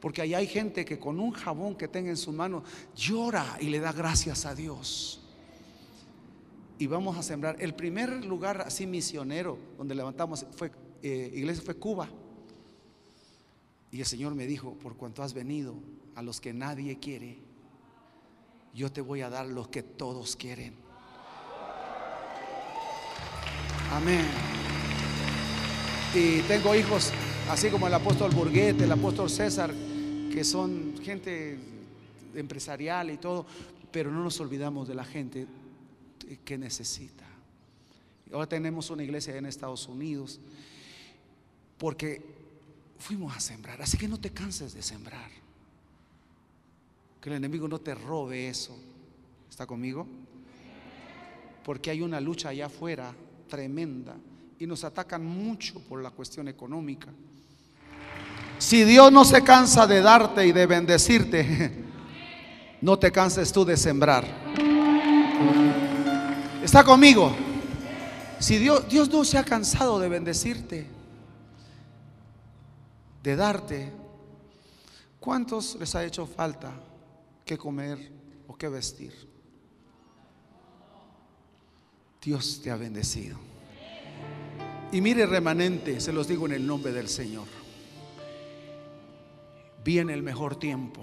[SPEAKER 1] Porque ahí hay gente que con un jabón que tenga en su mano llora y le da gracias a Dios. Y vamos a sembrar. El primer lugar así misionero donde levantamos fue eh, iglesia fue Cuba. Y el Señor me dijo, por cuanto has venido a los que nadie quiere, yo te voy a dar los que todos quieren. Amén. Y tengo hijos, así como el apóstol Burguete, el apóstol César, que son gente empresarial y todo, pero no nos olvidamos de la gente que necesita. Ahora tenemos una iglesia en Estados Unidos, porque fuimos a sembrar. Así que no te canses de sembrar. Que el enemigo no te robe eso. ¿Está conmigo? Porque hay una lucha allá afuera tremenda y nos atacan mucho por la cuestión económica. Si Dios no se cansa de darte y de bendecirte, no te canses tú de sembrar. Está conmigo. Si Dios, Dios no se ha cansado de bendecirte, de darte, ¿cuántos les ha hecho falta que comer o que vestir? Dios te ha bendecido. Y mire remanente, se los digo en el nombre del Señor. Viene el mejor tiempo.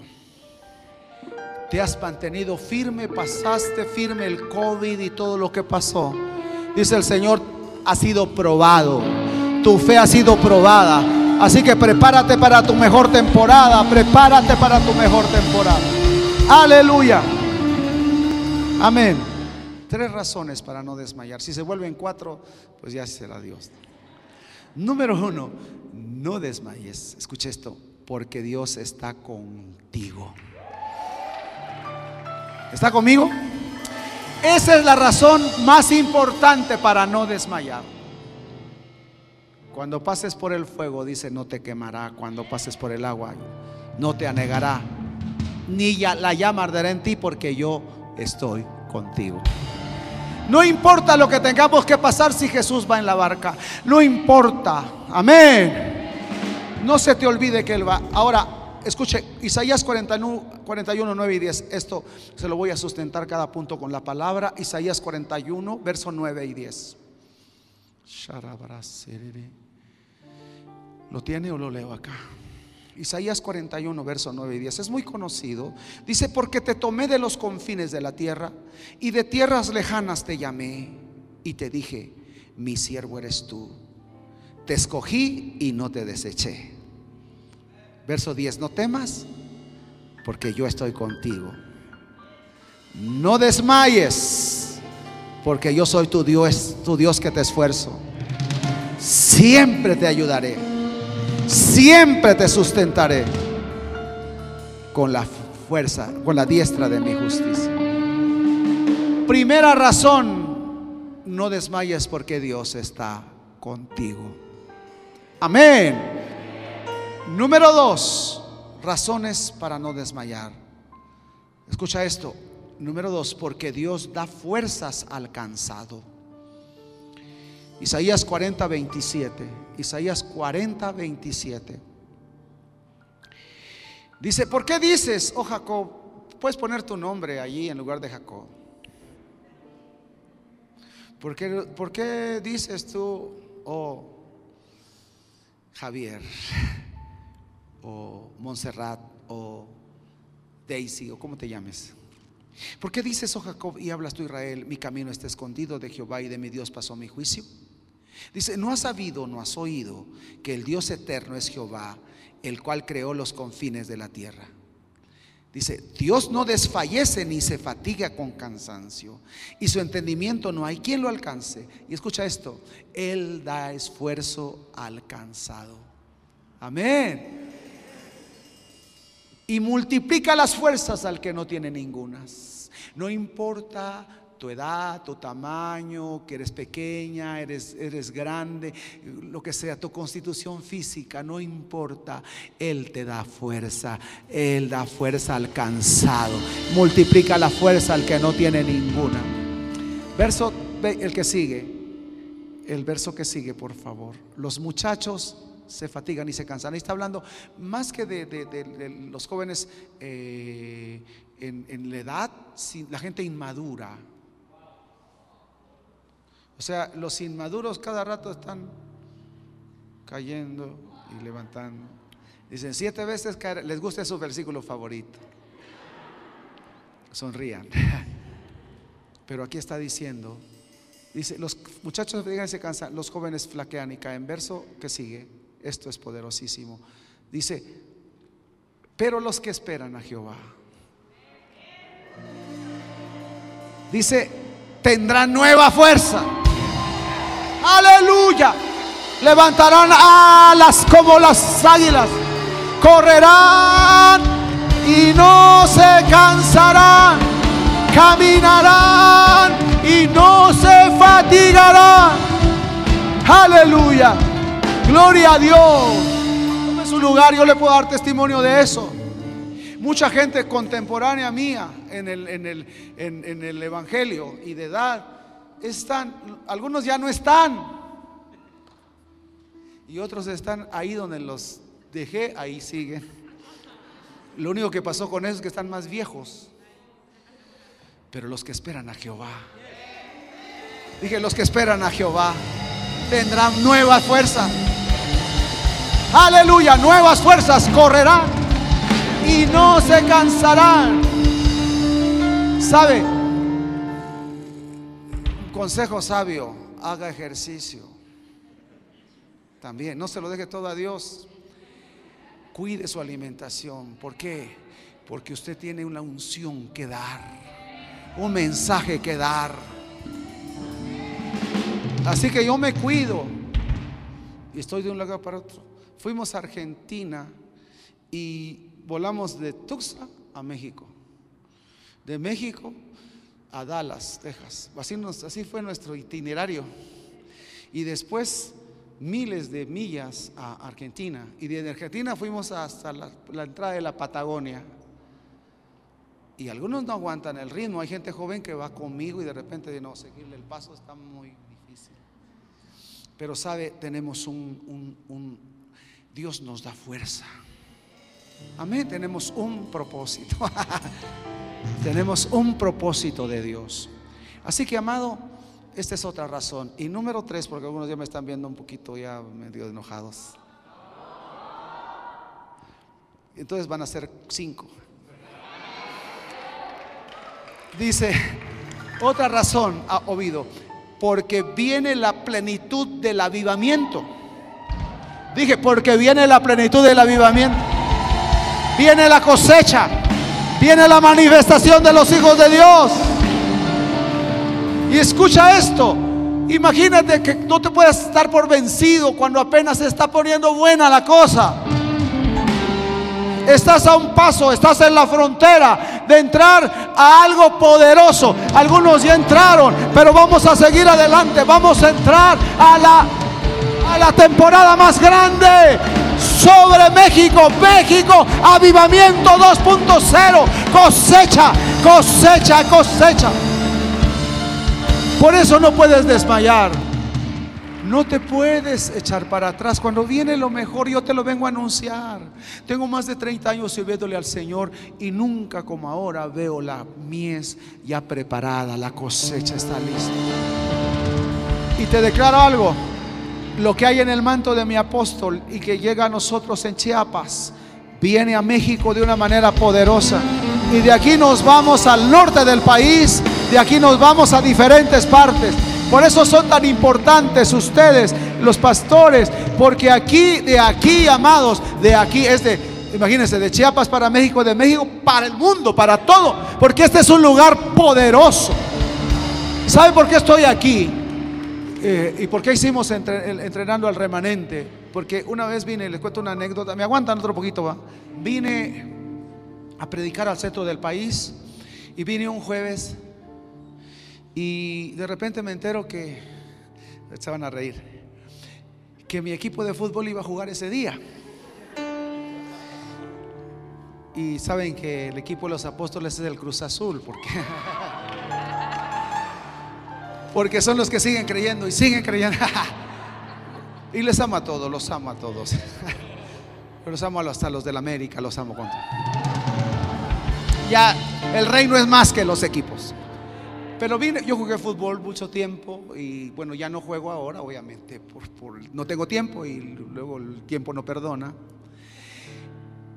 [SPEAKER 1] Te has mantenido firme, pasaste firme el COVID y todo lo que pasó. Dice el Señor, ha sido probado. Tu fe ha sido probada. Así que prepárate para tu mejor temporada. Prepárate para tu mejor temporada. Aleluya. Amén. Tres razones para no desmayar. Si se vuelven cuatro, pues ya será Dios. Número uno, no desmayes. Escucha esto, porque Dios está contigo. ¿Está conmigo? Esa es la razón más importante para no desmayar. Cuando pases por el fuego, dice, no te quemará. Cuando pases por el agua, no te anegará. Ni la llama arderá en ti porque yo estoy contigo. No importa lo que tengamos que pasar si Jesús va en la barca. No importa. Amén. No se te olvide que Él va. Ahora, escuche, Isaías 41, 41, 9 y 10. Esto se lo voy a sustentar cada punto con la palabra. Isaías 41, verso 9 y 10. ¿Lo tiene o lo leo acá? Isaías 41, verso 9 y 10. Es muy conocido. Dice, porque te tomé de los confines de la tierra y de tierras lejanas te llamé y te dije, mi siervo eres tú. Te escogí y no te deseché. Verso 10, no temas porque yo estoy contigo. No desmayes porque yo soy tu Dios, tu Dios que te esfuerzo. Siempre te ayudaré siempre te sustentaré con la fuerza, con la diestra de mi justicia. Primera razón, no desmayes porque Dios está contigo. Amén. Número dos, razones para no desmayar. Escucha esto. Número dos, porque Dios da fuerzas al cansado. Isaías 40, 27. Isaías 40, 27. Dice, ¿por qué dices, oh Jacob? Puedes poner tu nombre allí en lugar de Jacob. ¿Por qué, por qué dices tú, oh Javier, o Montserrat, o Daisy, o como te llames? ¿Por qué dices, oh Jacob, y hablas tú Israel, mi camino está escondido de Jehová y de mi Dios pasó mi juicio? Dice, no has sabido, no has oído que el Dios eterno es Jehová, el cual creó los confines de la tierra. Dice, Dios no desfallece ni se fatiga con cansancio, y su entendimiento no hay quien lo alcance. Y escucha esto, Él da esfuerzo al cansado. Amén. Y multiplica las fuerzas al que no tiene ningunas. No importa tu edad, tu tamaño, que eres pequeña, eres, eres grande, lo que sea, tu constitución física, no importa. Él te da fuerza, Él da fuerza al cansado, multiplica la fuerza al que no tiene ninguna. Verso, el que sigue, el verso que sigue, por favor. Los muchachos se fatigan y se cansan. Ahí está hablando más que de, los jóvenes eh, en, en, la edad, la gente inmadura. O sea, los inmaduros cada rato están cayendo y levantando. Dicen siete veces caer. Les gusta su versículo favorito. Sonrían. Pero aquí está diciendo, dice, los muchachos se cansan, los jóvenes flaquean y caen. Verso que sigue, esto es poderosísimo. Dice, pero los que esperan a Jehová. Dice, tendrán nueva fuerza. Aleluya. Levantarán alas como las águilas. Correrán y no se cansarán. Caminarán y no se fatigarán. Aleluya. Gloria a Dios. Tome su lugar, yo le puedo dar testimonio de eso. Mucha gente contemporánea mía en el, en el, en, el Evangelio y de edad están, algunos ya no están. Y otros están ahí donde los dejé, ahí siguen. Lo único que pasó con eso es que están más viejos. Pero los que esperan a Jehová. Dije, los que esperan a Jehová tendrán nueva fuerza. Aleluya, nuevas fuerzas correrán y no se cansarán. ¿Sabe? Consejo sabio, haga ejercicio. También, no se lo deje todo a Dios. Cuide su alimentación. ¿Por qué? Porque usted tiene una unción que dar, un mensaje que dar. Así que yo me cuido y estoy de un lado para otro. Fuimos a Argentina y volamos de Tucson a México. De México a Dallas, Texas. Así, así fue nuestro itinerario. Y después miles de millas a Argentina. Y de Argentina fuimos hasta la, entrada de la Patagonia. Y algunos no aguantan el ritmo. Hay gente joven que va conmigo y de repente de no seguirle el paso está muy difícil. Pero sabe, tenemos un, un Dios nos da fuerza. Amén, tenemos un propósito. tenemos un propósito de Dios. Así que, amado, esta es otra razón. Y número tres, porque algunos ya me están viendo un poquito ya medio enojados. Entonces van a ser cinco. Dice, otra razón ha oído, porque viene la plenitud del avivamiento. Dije, porque viene la plenitud del avivamiento. Viene la cosecha. Viene la manifestación de los hijos de Dios. Y escucha esto. Imagínate que no te puedes estar por vencido cuando apenas se está poniendo buena la cosa. Estás a un paso, estás en la frontera de entrar a algo poderoso. Algunos ya entraron, pero vamos a seguir adelante. Vamos a entrar a la, a la temporada más grande sobre México. México, avivamiento 2.0. Cosecha, cosecha, cosecha. Por eso no puedes desmayar. No te puedes echar para atrás. Cuando viene lo mejor, yo te lo vengo a anunciar. Tengo más de 30 años sirviéndole al Señor y nunca como ahora veo la mies ya preparada, la cosecha está lista. Y te declaro algo, lo que hay en el manto de mi apóstol y que llega a nosotros en Chiapas, viene a México de una manera poderosa. Y de aquí nos vamos al norte del país de aquí nos vamos a diferentes partes. Por eso son tan importantes ustedes, los pastores, porque aquí, de aquí, amados, de aquí es de, imagínense, de Chiapas para México, de México para el mundo, para todo, porque este es un lugar poderoso. ¿Sabe por qué estoy aquí? Eh, ¿Y por qué hicimos entrenando al remanente? Porque una vez vine, les cuento una anécdota, me aguantan otro poquito, va. Vine a predicar al centro del país y vine un jueves y de repente me entero que, se van a reír, que mi equipo de fútbol iba a jugar ese día. Y saben que el equipo de los apóstoles es el Cruz Azul, porque, porque son los que siguen creyendo y siguen creyendo. y les amo a todos, los amo a todos. los amo hasta los del América, los amo con Ya el reino es más que los equipos. Pero vine, yo jugué fútbol mucho tiempo y bueno, ya no juego ahora, obviamente, por, no tengo tiempo y luego el tiempo no perdona.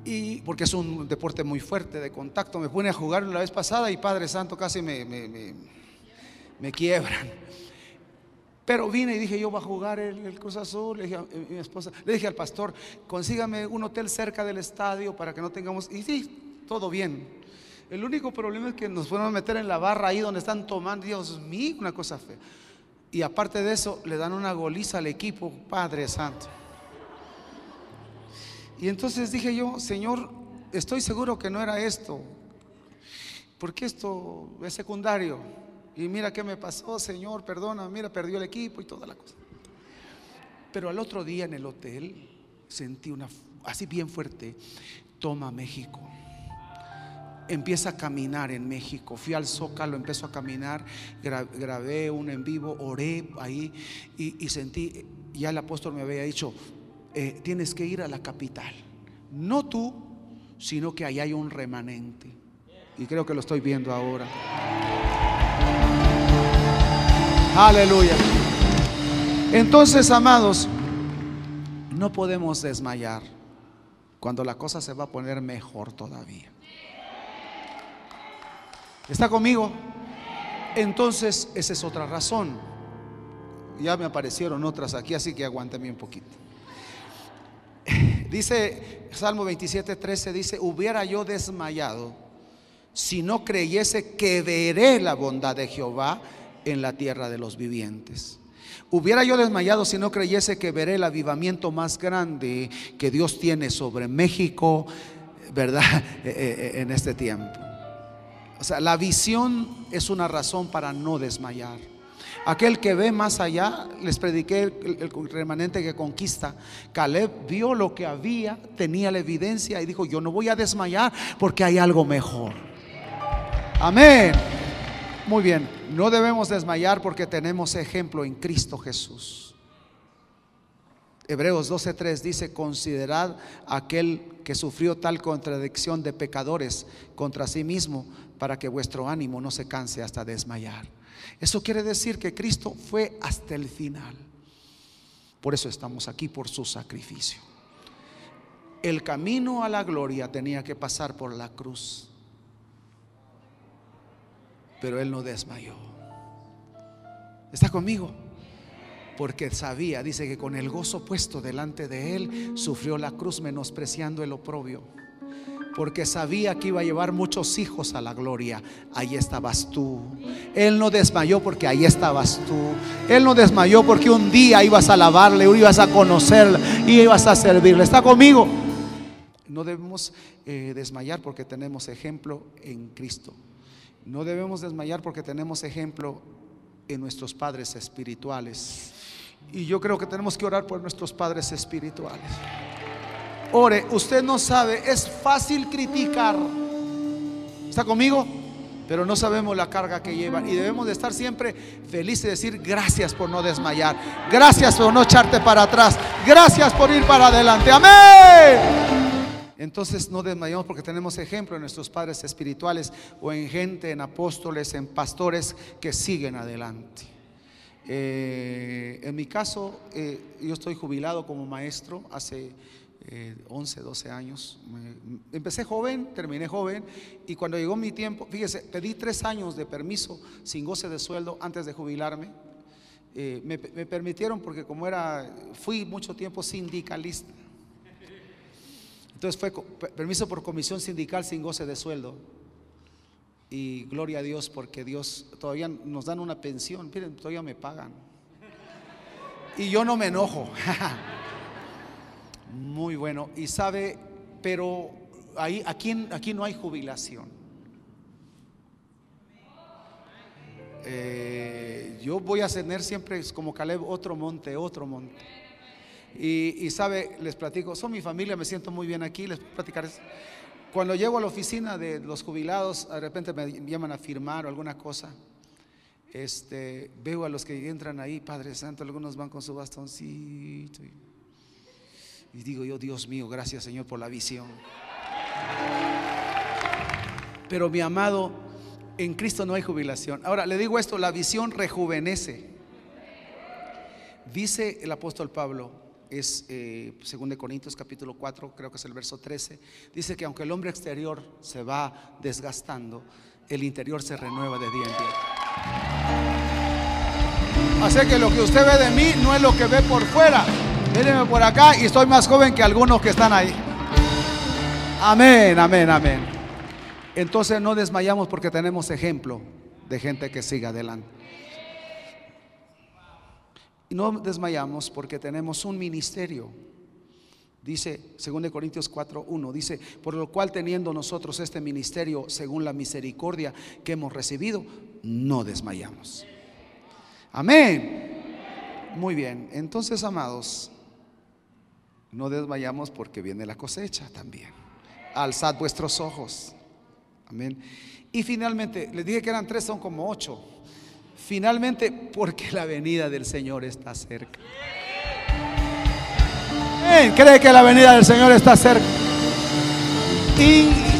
[SPEAKER 1] Y porque es un deporte muy fuerte de contacto. Me puse a jugar la vez pasada y Padre Santo casi me, quiebran. Pero vine y dije, yo voy a jugar el, Cruz Azul. Le dije a mi esposa, le dije al pastor, consígame un hotel cerca del estadio para que no tengamos. Y sí, todo bien. El único problema es que nos podemos meter en la barra ahí donde están tomando, Dios mío, una cosa fea. Y aparte de eso, le dan una goliza al equipo, Padre Santo. Y entonces dije yo, Señor, estoy seguro que no era esto, porque esto es secundario. Y mira qué me pasó, Señor, perdona, mira, perdió el equipo y toda la cosa. Pero al otro día en el hotel sentí una, así bien fuerte, toma México. Empieza a caminar en México. Fui al Zócalo, empezó a caminar, grabé un en vivo, oré ahí y, sentí, ya el apóstol me había dicho, eh, tienes que ir a la capital. No tú, sino que ahí hay un remanente. Y creo que lo estoy viendo ahora. Aleluya. Entonces, amados, no podemos desmayar cuando la cosa se va a poner mejor todavía. ¿Está conmigo? Entonces, esa es otra razón. Ya me aparecieron otras aquí, así que aguántame un poquito. Dice Salmo 27, 13, dice, hubiera yo desmayado si no creyese que veré la bondad de Jehová en la tierra de los vivientes. Hubiera yo desmayado si no creyese que veré el avivamiento más grande que Dios tiene sobre México, ¿verdad? Eh, eh, eh, en este tiempo. O sea, la visión es una razón para no desmayar. Aquel que ve más allá, les prediqué el, remanente que conquista. Caleb vio lo que había, tenía la evidencia y dijo, yo no voy a desmayar porque hay algo mejor. Amén. Muy bien, no debemos desmayar porque tenemos ejemplo en Cristo Jesús. Hebreos 12:3 dice, considerad aquel que sufrió tal contradicción de pecadores contra sí mismo para que vuestro ánimo no se canse hasta desmayar. Eso quiere decir que Cristo fue hasta el final. Por eso estamos aquí, por su sacrificio. El camino a la gloria tenía que pasar por la cruz. Pero Él no desmayó. ¿Está conmigo? Porque sabía, dice que con el gozo puesto delante de Él, sufrió la cruz menospreciando el oprobio porque sabía que iba a llevar muchos hijos a la gloria. Ahí estabas tú. Él no desmayó porque ahí estabas tú. Él no desmayó porque un día ibas a alabarle, ibas a conocerle y ibas a servirle. ¿Está conmigo? No debemos eh, desmayar porque tenemos ejemplo en Cristo. No debemos desmayar porque tenemos ejemplo en nuestros padres espirituales. Y yo creo que tenemos que orar por nuestros padres espirituales. Ore, usted no sabe, es fácil criticar. ¿Está conmigo? Pero no sabemos la carga que llevan y debemos de estar siempre felices y decir gracias por no desmayar, gracias por no echarte para atrás, gracias por ir para adelante. Amén. Entonces no desmayamos porque tenemos ejemplo en nuestros padres espirituales o en gente, en apóstoles, en pastores que siguen adelante. Eh, en mi caso, eh, yo estoy jubilado como maestro hace 11, eh, 12 años. empecé joven, terminé joven y cuando llegó mi tiempo, fíjese, pedí tres años de permiso sin goce de sueldo antes de jubilarme. Eh, me, permitieron porque como era, fui mucho tiempo sindicalista. Entonces fue permiso por comisión sindical sin goce de sueldo. Y gloria a Dios porque Dios todavía nos dan una pensión, miren, todavía me pagan. Y yo no me enojo. Muy bueno. Y sabe, pero ahí, aquí, aquí no hay jubilación. Eh, yo voy a tener siempre como Caleb otro monte, otro monte. Y, sabe, les platico, son mi familia, me siento muy bien aquí, les platicaré. Cuando llego a la oficina de los jubilados, de repente me llaman a firmar o alguna cosa. Este, veo a los que entran ahí, Padre Santo, algunos van con su bastoncito. Y digo yo, Dios mío, gracias Señor por la visión. Pero mi amado, en Cristo no hay jubilación. Ahora, le digo esto, la visión rejuvenece. Dice el apóstol Pablo, es eh, 2 Corintios capítulo 4, creo que es el verso 13, dice que aunque el hombre exterior se va desgastando, el interior se renueva de día en día. Así que lo que usted ve de mí no es lo que ve por fuera, Mírenme por acá y estoy más joven que algunos que están ahí. Amén, amén, amén. Entonces no desmayamos porque tenemos ejemplo de gente que sigue adelante. Y no desmayamos porque tenemos un ministerio. Dice 2 Corintios 4:1, dice, por lo cual teniendo nosotros este ministerio según la misericordia que hemos recibido, no desmayamos. Amén. Muy bien, entonces amados, no desmayamos porque viene la cosecha también. Alzad vuestros ojos. Amén. Y finalmente, les dije que eran tres, son como ocho. Finalmente, porque la venida del Señor está cerca. ¿Cree que la venida del Señor está cerca?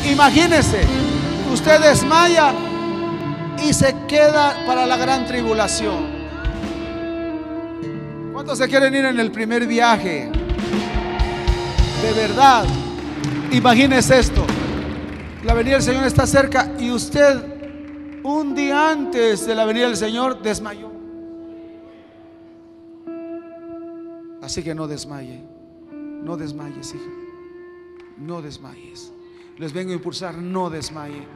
[SPEAKER 1] Imagínese, usted desmaya y se queda para la gran tribulación. ¿Cuántos se quieren ir en el primer viaje? De verdad, imagínese esto. La venida del Señor está cerca y usted un día antes de la venida del Señor desmayó. Así que no desmaye, no desmayes, hija, no desmayes. Les vengo a impulsar, no desmaye.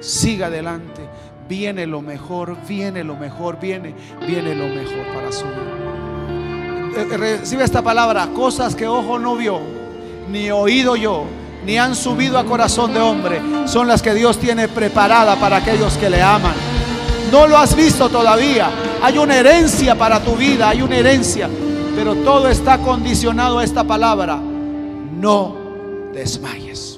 [SPEAKER 1] Siga adelante, viene lo mejor, viene lo mejor, viene, viene lo mejor para su vida. Eh, recibe esta palabra, cosas que ojo no vio, ni oído yo, ni han subido a corazón de hombre, son las que Dios tiene preparada para aquellos que le aman. No lo has visto todavía. Hay una herencia para tu vida, hay una herencia, pero todo está condicionado a esta palabra. No desmayes.